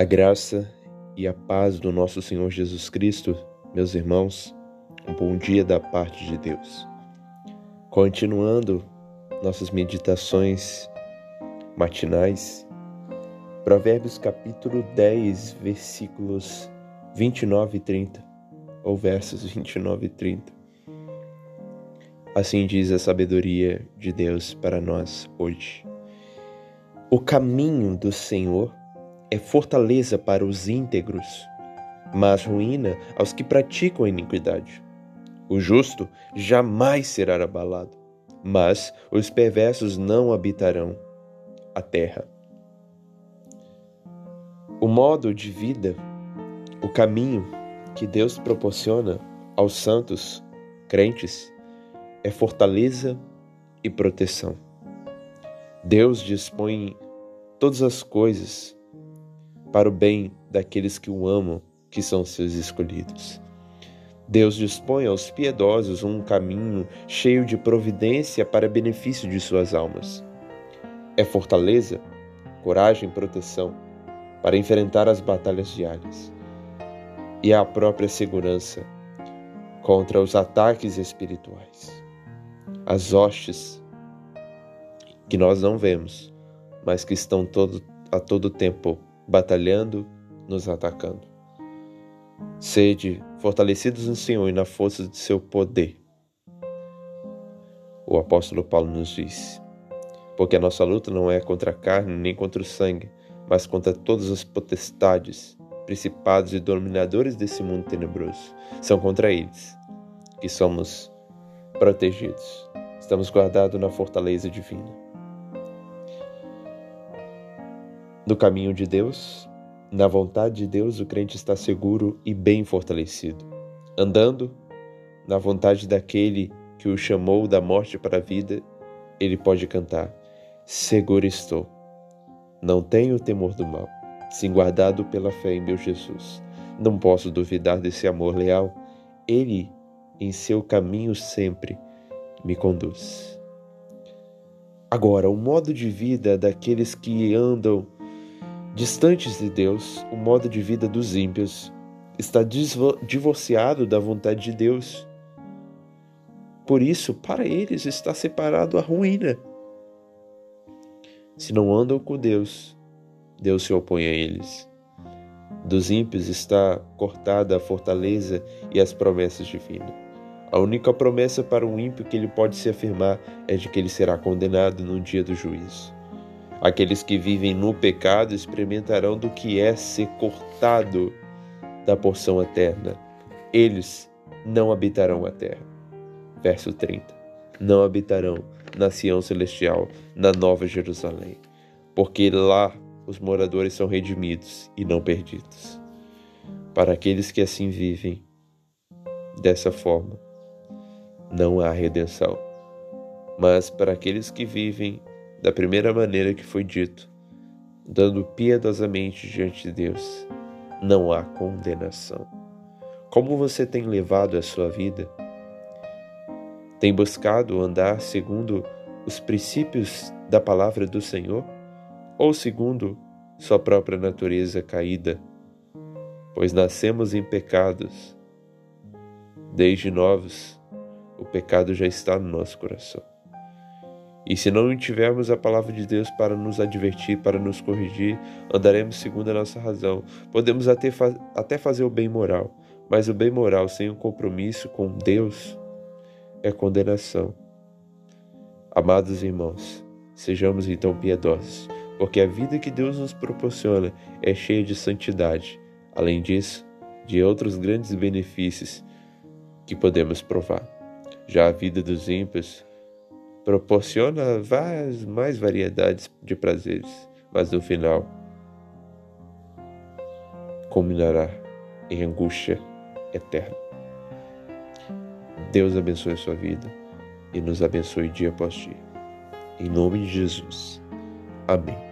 A graça e a paz do nosso Senhor Jesus Cristo, meus irmãos, um bom dia da parte de Deus. Continuando nossas meditações matinais, Provérbios capítulo 10, versículos 29 e 30, ou versos 29 e 30. Assim diz a sabedoria de Deus para nós hoje. O caminho do Senhor é fortaleza para os íntegros, mas ruína aos que praticam a iniquidade. O justo jamais será abalado, mas os perversos não habitarão a terra. O modo de vida, o caminho que Deus proporciona aos santos crentes é fortaleza e proteção. Deus dispõe todas as coisas para o bem daqueles que o amam, que são seus escolhidos. Deus dispõe aos piedosos um caminho cheio de providência para benefício de suas almas. É fortaleza, coragem e proteção para enfrentar as batalhas diárias. E é a própria segurança contra os ataques espirituais. As hostes que nós não vemos, mas que estão todo, a todo tempo batalhando, nos atacando. Sede fortalecidos no Senhor e na força de seu poder. O apóstolo Paulo nos diz: Porque a nossa luta não é contra a carne nem contra o sangue, mas contra todas as potestades, principados e dominadores desse mundo tenebroso. São contra eles que somos protegidos. Estamos guardados na fortaleza divina. No caminho de Deus, na vontade de Deus, o crente está seguro e bem fortalecido. Andando na vontade daquele que o chamou da morte para a vida, ele pode cantar: Seguro estou. Não tenho temor do mal, sim guardado pela fé em meu Jesus. Não posso duvidar desse amor leal. Ele, em seu caminho sempre, me conduz. Agora, o modo de vida daqueles que andam Distantes de Deus, o modo de vida dos ímpios está divorciado da vontade de Deus. Por isso, para eles está separado a ruína. Se não andam com Deus, Deus se opõe a eles. Dos ímpios está cortada a fortaleza e as promessas divinas. A única promessa para um ímpio que ele pode se afirmar é de que ele será condenado no dia do juízo. Aqueles que vivem no pecado experimentarão do que é ser cortado da porção eterna. Eles não habitarão a terra. Verso 30. Não habitarão na Sião celestial, na Nova Jerusalém, porque lá os moradores são redimidos e não perdidos. Para aqueles que assim vivem, dessa forma, não há redenção. Mas para aqueles que vivem da primeira maneira que foi dito, dando piedosamente diante de Deus, não há condenação. Como você tem levado a sua vida? Tem buscado andar segundo os princípios da palavra do Senhor ou segundo sua própria natureza caída? Pois nascemos em pecados. Desde novos, o pecado já está no nosso coração. E se não tivermos a palavra de Deus para nos advertir, para nos corrigir, andaremos segundo a nossa razão. Podemos até, até fazer o bem moral, mas o bem moral sem um compromisso com Deus é condenação. Amados irmãos, sejamos então piedosos, porque a vida que Deus nos proporciona é cheia de santidade. Além disso, de outros grandes benefícios que podemos provar. Já a vida dos ímpios proporciona várias mais variedades de prazeres, mas no final culminará em angústia eterna. Deus abençoe a sua vida e nos abençoe dia após dia. Em nome de Jesus. Amém.